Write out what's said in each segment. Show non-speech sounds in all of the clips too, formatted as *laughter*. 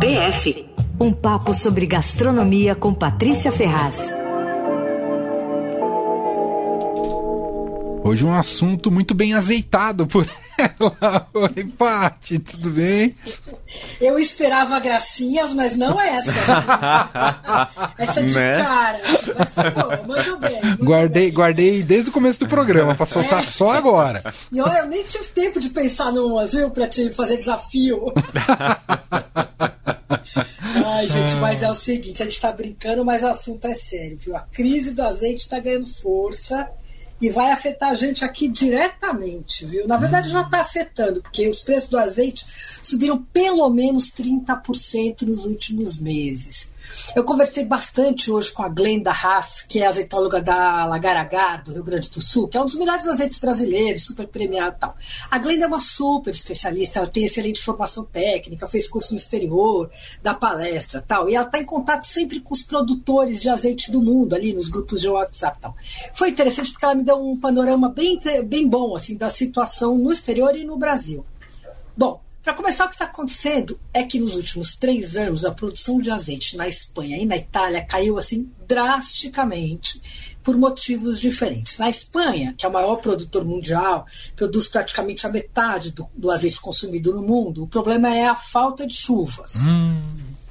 PF. Um papo sobre gastronomia com Patrícia Ferraz. Hoje um assunto muito bem azeitado por ela. *laughs* Oi, Paty, tudo bem? Eu esperava gracinhas, mas não essa. *laughs* essa de né? cara. Mas foi bom, mandou bem. Mandou guardei, bem. guardei desde o começo do programa, pra soltar é. só agora. E olha, eu nem tive tempo de pensar numas, viu, pra te fazer desafio. *laughs* Ai, gente, mas é o seguinte, a gente tá brincando, mas o assunto é sério, viu? A crise do azeite tá ganhando força e vai afetar a gente aqui diretamente, viu? Na verdade, já está afetando, porque os preços do azeite subiram pelo menos 30% nos últimos meses. Eu conversei bastante hoje com a Glenda Haas, que é azeitóloga da Lagaragar, do Rio Grande do Sul, que é um dos melhores azeites brasileiros, super premiado e tal. A Glenda é uma super especialista, ela tem excelente formação técnica, fez curso no exterior, dá palestra tal, e ela está em contato sempre com os produtores de azeite do mundo, ali nos grupos de WhatsApp tal. Foi interessante porque ela me deu um panorama bem, bem bom, assim, da situação no exterior e no Brasil. Bom, para começar, o que está acontecendo é que nos últimos três anos a produção de azeite na Espanha e na Itália caiu assim drasticamente por motivos diferentes. Na Espanha, que é o maior produtor mundial, produz praticamente a metade do, do azeite consumido no mundo, o problema é a falta de chuvas. Hum.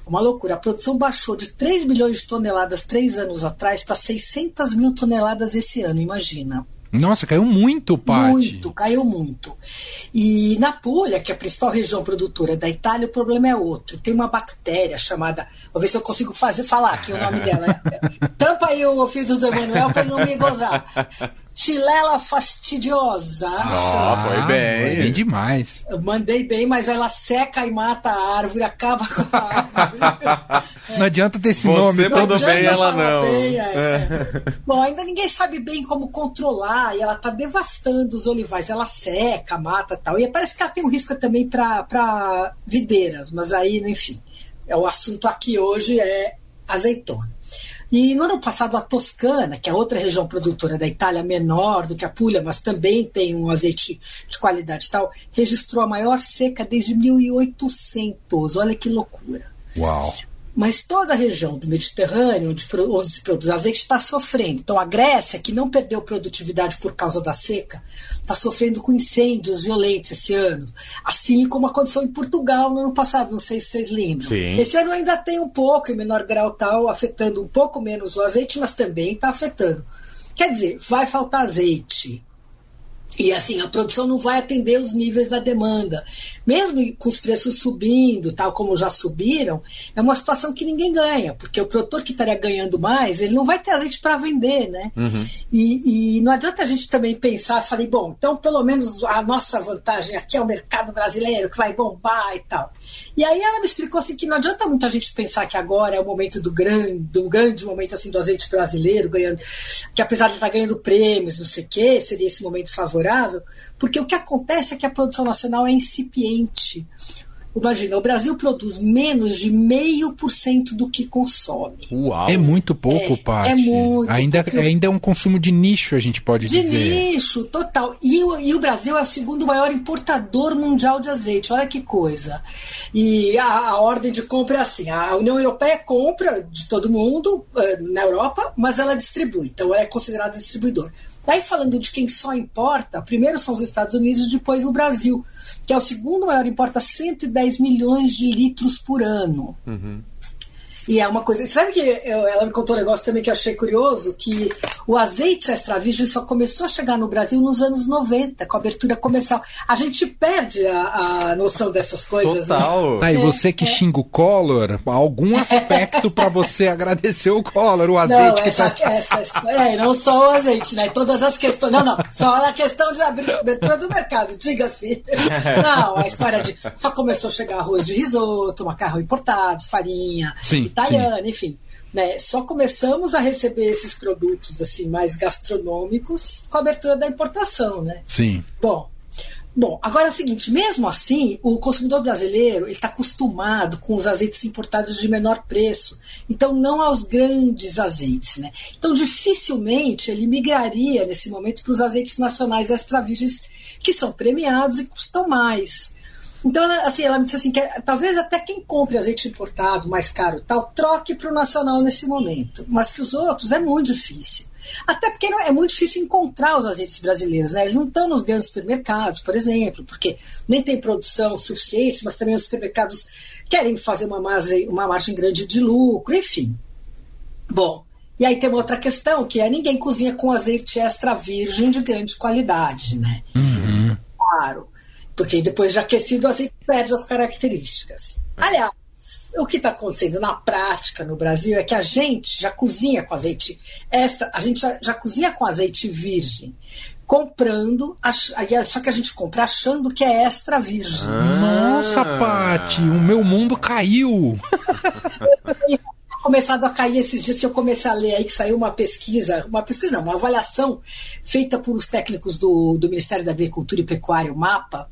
Uma loucura. A produção baixou de 3 milhões de toneladas três anos atrás para 600 mil toneladas esse ano, imagina. Nossa, caiu muito, Paty. Muito, caiu muito. E na Puglia, que é a principal região produtora da Itália, o problema é outro. Tem uma bactéria chamada. Vou ver se eu consigo fazer falar aqui o nome dela. *laughs* Tampa aí o filho do Emanuel para não me gozar. Tilela fastidiosa. Ah, foi bem. Foi bem demais. Eu mandei bem, mas ela seca e mata a árvore, acaba com a árvore. *laughs* Não adianta ter esse Você nome. Você tudo bem, ela não. Bem, é, é. Bom, ainda ninguém sabe bem como controlar e ela está devastando os olivais. Ela seca, mata tal. E parece que ela tem um risco também para videiras, mas aí, enfim. É, o assunto aqui hoje é azeitona. E no ano passado, a Toscana, que é outra região produtora da Itália, menor do que a Puglia, mas também tem um azeite de qualidade e tal, registrou a maior seca desde 1800. Olha que loucura. Uau! Mas toda a região do Mediterrâneo, onde, onde se produz azeite, está sofrendo. Então, a Grécia, que não perdeu produtividade por causa da seca, está sofrendo com incêndios violentos esse ano. Assim como aconteceu em Portugal no ano passado, não sei se vocês lembram. Sim. Esse ano ainda tem um pouco, em menor grau tal, afetando um pouco menos o azeite, mas também está afetando. Quer dizer, vai faltar azeite. E assim, a produção não vai atender os níveis da demanda. Mesmo com os preços subindo, tal como já subiram, é uma situação que ninguém ganha, porque o produtor que estaria ganhando mais, ele não vai ter azeite para vender, né? Uhum. E, e, não adianta a gente também pensar, falei, bom, então pelo menos a nossa vantagem aqui é o mercado brasileiro que vai bombar e tal. E aí ela me explicou assim que não adianta muita gente pensar que agora é o momento do grande, do grande momento assim do azeite brasileiro ganhando, que apesar de estar ganhando prêmios, não sei o quê, seria esse momento favorável favorável, porque o que acontece é que a produção nacional é incipiente. Imagina, o Brasil produz menos de meio por cento do que consome. Uau! É muito pouco, é, Paty. É muito. Ainda, ainda é um consumo de nicho, a gente pode de dizer. De nicho, total. E, e, o Brasil é o segundo maior importador mundial de azeite. Olha que coisa. E a, a ordem de compra é assim: a União Europeia compra de todo mundo uh, na Europa, mas ela distribui. Então ela é considerada distribuidor. Daí falando de quem só importa, primeiro são os Estados Unidos, depois o Brasil, que é o segundo maior, importa 110 milhões de litros por ano. Uhum. E é uma coisa. Sabe que eu, ela me contou um negócio também que eu achei curioso: que o azeite extra virgem só começou a chegar no Brasil nos anos 90, com a abertura comercial. A gente perde a, a noção dessas coisas. Né? Total. Né? Ah, e você que é. xinga o Collor, algum aspecto para você agradecer o Collor, o azeite não, que essa, tá... essa, é, não só o azeite, né? Todas as questões. Não, não, só a questão de abertura do mercado, diga-se. *laughs* Não, a história de só começou a chegar arroz de risoto, macarrão importado, farinha. Sim italiana, Sim. enfim. Né, só começamos a receber esses produtos assim mais gastronômicos com a abertura da importação, né? Sim. Bom, bom, agora é o seguinte, mesmo assim, o consumidor brasileiro está acostumado com os azeites importados de menor preço, então não aos grandes azeites, né? Então dificilmente ele migraria nesse momento para os azeites nacionais extra virgens que são premiados e custam mais. Então, assim, ela me disse assim, que talvez até quem compre azeite importado mais caro tal, troque para o nacional nesse momento, mas que os outros é muito difícil. Até porque não, é muito difícil encontrar os azeites brasileiros, né? Eles não estão nos grandes supermercados, por exemplo, porque nem tem produção suficiente, mas também os supermercados querem fazer uma margem, uma margem grande de lucro, enfim. Bom, e aí tem uma outra questão, que é ninguém cozinha com azeite extra virgem de grande qualidade, né? Uhum. Claro. Porque depois de aquecido, o azeite perde as características. Aliás, o que está acontecendo na prática no Brasil é que a gente já cozinha com azeite extra, a gente já, já cozinha com azeite virgem, comprando, ach, só que a gente compra achando que é extra virgem. Ah. Nossa, Pati, o meu mundo caiu. Começado a cair esses dias que eu comecei a ler aí que saiu uma pesquisa, uma pesquisa não, uma avaliação feita por os técnicos do, do Ministério da Agricultura e Pecuária, o MAPA,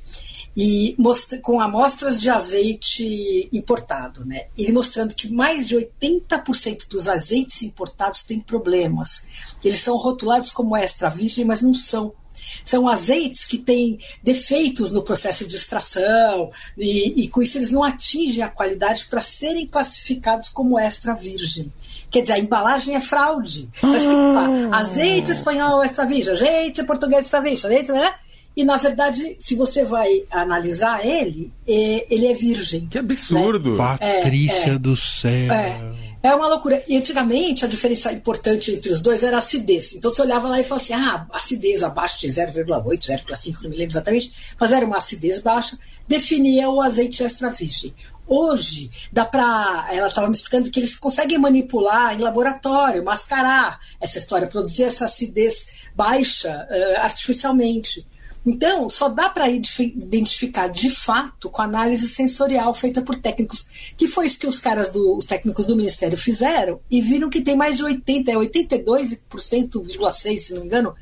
e mostra, com amostras de azeite importado, né? E mostrando que mais de 80% dos azeites importados têm problemas. Eles são rotulados como extra virgem, mas não são são azeites que têm defeitos no processo de extração e, e com isso eles não atingem a qualidade para serem classificados como extra virgem. Quer dizer, a embalagem é fraude. Está escrito lá, ah. azeite espanhol extra virgem, azeite português extra virgem, azeite, né? E, na verdade, se você vai analisar ele, é, ele é virgem. Que absurdo! Né? Patrícia é, é, do céu! É. É uma loucura. E antigamente a diferença importante entre os dois era a acidez. Então você olhava lá e falava assim: ah, acidez abaixo de 0,8, 0,5, não me lembro exatamente, mas era uma acidez baixa, definia o azeite extra virgem. Hoje, dá para. Ela estava me explicando que eles conseguem manipular em laboratório, mascarar essa história, produzir essa acidez baixa uh, artificialmente. Então, só dá para identificar de fato com análise sensorial feita por técnicos, que foi isso que os caras do, os técnicos do Ministério fizeram e viram que tem mais de 80, é 82,6%, se não me engano,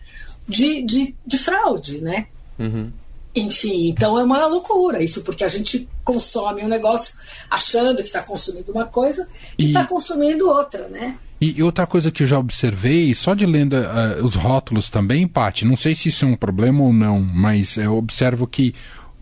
de, de, de fraude, né? Uhum. Enfim, então é uma loucura isso, porque a gente consome um negócio achando que está consumindo uma coisa e está consumindo outra, né? E, outra coisa que eu já observei, só de lendo uh, os rótulos também, Paty, não sei se isso é um problema ou não, mas eu observo que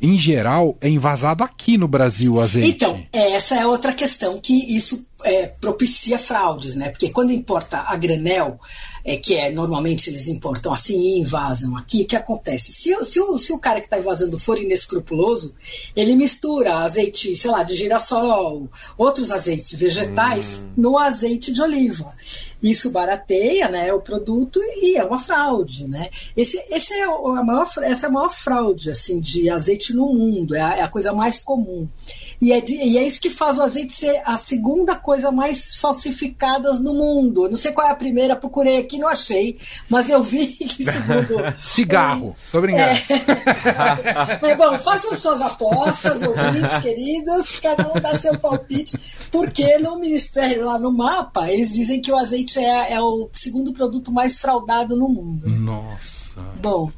em geral, é invasado aqui no Brasil o azeite. Então, essa é outra questão que isso é, propicia fraudes, né? Porque quando importa a granel, é, que é normalmente eles importam assim e invasam aqui, o que acontece? Se, se, o, se o cara que está invasando for inescrupuloso, ele mistura azeite, sei lá, de girassol, outros azeites vegetais hum. no azeite de oliva. Isso barateia né, o produto e é uma fraude. Né? Esse, esse é a maior, essa é a maior fraude assim, de azeite no mundo, é a, é a coisa mais comum. E é, de, e é isso que faz o azeite ser a segunda coisa mais falsificada no mundo. Não sei qual é a primeira, procurei aqui, não achei, mas eu vi *laughs* que segundo. *laughs* Cigarro, tô brincando. É... *laughs* mas bom, façam suas apostas, ouvintes queridos, cada um dá seu palpite, porque no Ministério, lá no mapa, eles dizem que o azeite é, é o segundo produto mais fraudado no mundo. Nossa. Bom,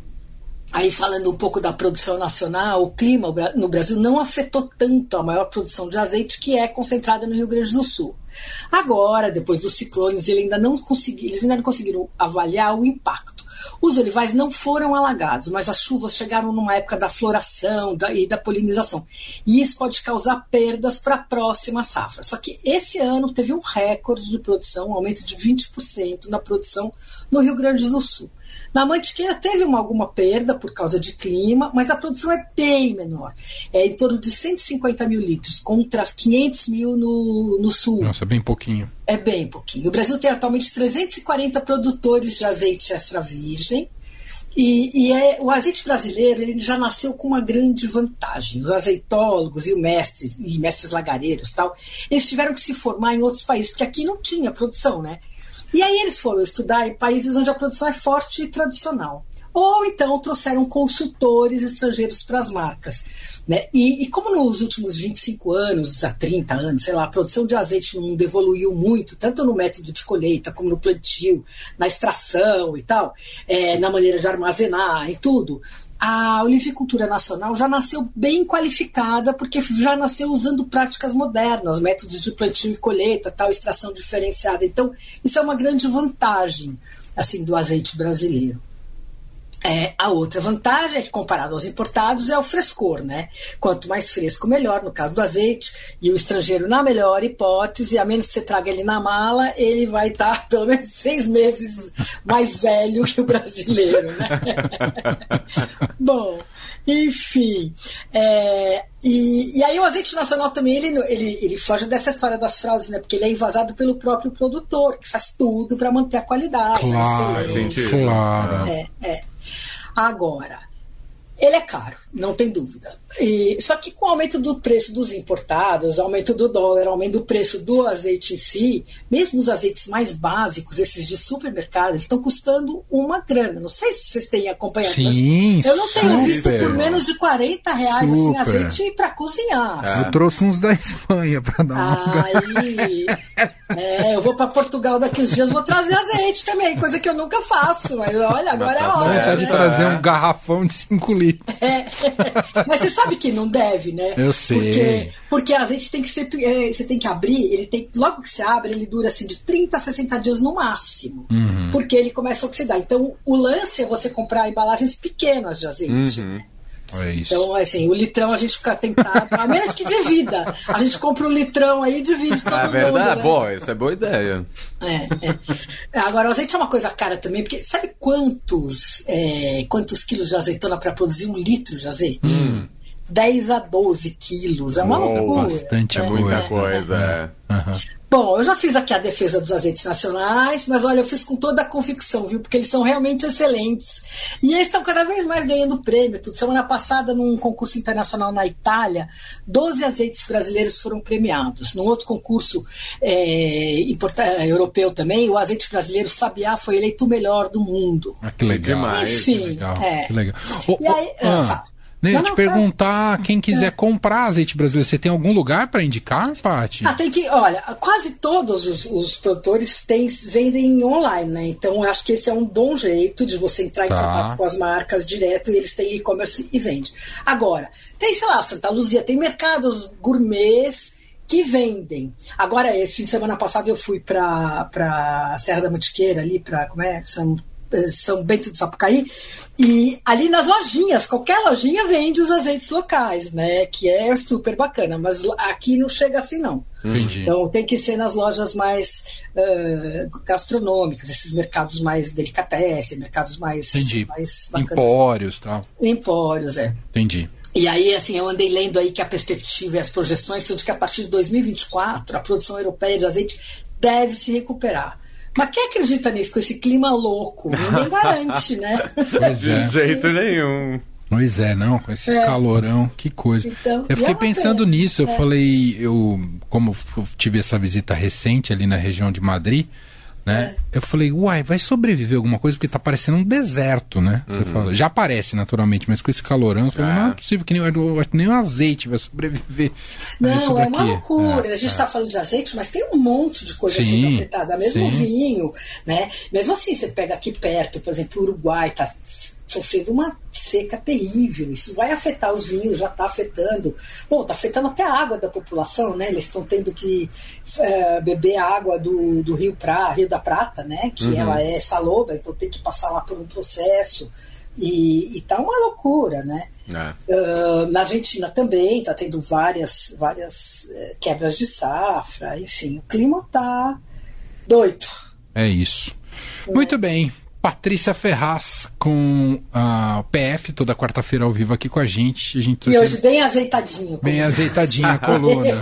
Aí, falando um pouco da produção nacional, o clima no Brasil não afetou tanto a maior produção de azeite, que é concentrada no Rio Grande do Sul. Agora, depois dos ciclones, eles ainda não, eles ainda não conseguiram avaliar o impacto. Os olivais não foram alagados, mas as chuvas chegaram numa época da floração da, e da polinização. E isso pode causar perdas para a próxima safra. Só que esse ano teve um recorde de produção, um aumento de 20% na produção no Rio Grande do Sul. Na Mantiqueira teve uma, alguma perda por causa de clima, mas a produção é bem menor. É em torno de 150 mil litros, contra 500 mil no, no sul. Nossa, é bem pouquinho. É bem pouquinho. O Brasil tem atualmente 340 produtores de azeite extra virgem. E, e é, o azeite brasileiro ele já nasceu com uma grande vantagem. Os azeitólogos e os mestres e mestres lagareiros tal, eles tiveram que se formar em outros países, porque aqui não tinha produção, né? E aí eles foram estudar em países onde a produção é forte e tradicional. Ou então trouxeram consultores estrangeiros para as marcas. Né? E, e, como nos últimos 25 anos, a 30 anos, sei lá, a produção de azeite no mundo evoluiu muito, tanto no método de colheita, como no plantio, na extração e tal, é, na maneira de armazenar e tudo a olivicultura nacional já nasceu bem qualificada, porque já nasceu usando práticas modernas, métodos de plantio e colheita, tal, extração diferenciada. Então, isso é uma grande vantagem assim do azeite brasileiro. É, a outra vantagem é que, comparado aos importados, é o frescor, né? Quanto mais fresco, melhor, no caso do azeite. E o estrangeiro, na melhor hipótese, a menos que você traga ele na mala, ele vai estar *laughs* pelo menos seis meses mais velho que o brasileiro, né? *laughs* Bom, enfim. É, e, e, aí o azeite nacional também, ele, ele, ele foge dessa história das fraudes, né? Porque ele é invasado pelo próprio produtor, que faz tudo para manter a qualidade. Claro, a claro. É, é. Agora, ele é caro, não tem dúvida. E, só que com o aumento do preço dos importados, aumento do dólar, aumento do preço do azeite em si, mesmo os azeites mais básicos, esses de supermercado, estão custando uma grana. Não sei se vocês têm acompanhado, Sim, eu não tenho super. visto por menos de 40 reais assim, azeite para cozinhar. Eu trouxe uns da Espanha para dar uma Aí, *laughs* é, eu vou para Portugal daqui uns dias, vou trazer azeite também, coisa que eu nunca faço. Mas olha, agora é hora. Vontade né? de trazer um garrafão de 5 litros. É. *laughs* Mas você sabe que não deve, né? Eu sei. Porque, porque a gente tem que ser. É, você tem que abrir, ele tem. Logo que você abre, ele dura assim de 30 a 60 dias no máximo. Uhum. Porque ele começa a oxidar. Então, o lance é você comprar embalagens pequenas de azeite. Uhum. É então, assim, o litrão a gente fica tentado, a menos que divida. A gente compra um litrão aí e divide todo é verdade? mundo. Né? Bom, isso é boa ideia. É, é. Agora, o azeite é uma coisa cara também, porque sabe quantos, é, quantos quilos de azeitona para produzir um litro de azeite? Hum. 10 a 12 quilos. É uma Uou, loucura. Bastante é, Muita é, coisa, é. Uhum. Bom, eu já fiz aqui a defesa dos azeites nacionais, mas olha, eu fiz com toda a convicção, viu? Porque eles são realmente excelentes. E eles estão cada vez mais ganhando prêmio. Tudo. Semana passada, num concurso internacional na Itália, 12 azeites brasileiros foram premiados. Num outro concurso é, europeu também, o azeite brasileiro Sabiá foi eleito o melhor do mundo. Ah, que legal. Demais, Enfim, que legal, é. que legal. E aí, ah, fala. Nem Não, te não, perguntar, quem quiser comprar azeite brasileiro, você tem algum lugar para indicar, Paty? Ah, tem que, olha, quase todos os, os produtores têm, vendem online, né? Então eu acho que esse é um bom jeito de você entrar Tá. em contato com as marcas direto e eles têm e-commerce e vende. Agora, tem, sei lá, Santa Luzia, tem mercados gourmets que vendem. Agora, esse fim de semana passado eu fui para Serra da Mantiqueira, ali para como é? São são Bento do Sapucaí, e ali nas lojinhas, qualquer lojinha vende os azeites locais, né? Que é super bacana, mas aqui não chega assim, não. Entendi. Então tem que ser nas lojas mais uh, gastronômicas, esses mercados mais delicatessen, mercados mais, Entendi. mais bacanas. Empórios tal. Empórios, é. Entendi. E aí, assim, eu andei lendo aí que a perspectiva e as projeções são de que a partir de 2024 a produção europeia de azeite deve se recuperar. Mas quem acredita nisso com esse clima louco? Ninguém garante, né? Pois De é. jeito nenhum. Pois é, não, com esse É. calorão, que coisa. Então, eu fiquei é pensando pena. nisso, eu É. falei, eu, como eu tive essa visita recente ali na região de Madrid, né? É. Eu falei, uai, vai sobreviver alguma coisa, porque tá parecendo um deserto, né? Você fala, já parece naturalmente, mas com esse calorão, eu falei, É. não é possível que nem, eu acho que nem o azeite vai sobreviver. *laughs* Não, é uma loucura. É, a gente é. está falando de azeite, mas tem um monte de coisa Sim, sendo afetada. Mesmo o sim. vinho, né? Mesmo assim, você pega aqui perto, por exemplo, o Uruguai está sofrendo uma seca terrível. Isso vai afetar os vinhos, já está afetando. Bom, está afetando até a água da população, né? Eles estão tendo que eh, beber a água do, do Rio, pra, Rio da Prata, né? Que Uhum. ela é saloba, então tem que passar lá por um processo. E, e tá uma loucura, né? É. Uh, na Argentina também está tendo várias, várias eh, quebras de safra, enfim, o clima tá doido. É isso. Muito bem. Patrícia Ferraz com a PF toda quarta-feira ao vivo aqui com a gente. A gente E hoje bem azeitadinho. bem azeitadinha a coluna. *laughs*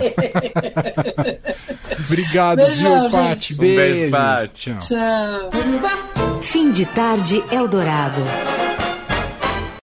Obrigado, Beijão, Gil, Pati. Um beijo, Beijo. Paty. Tchau. Tchau. Fim de tarde Eldorado.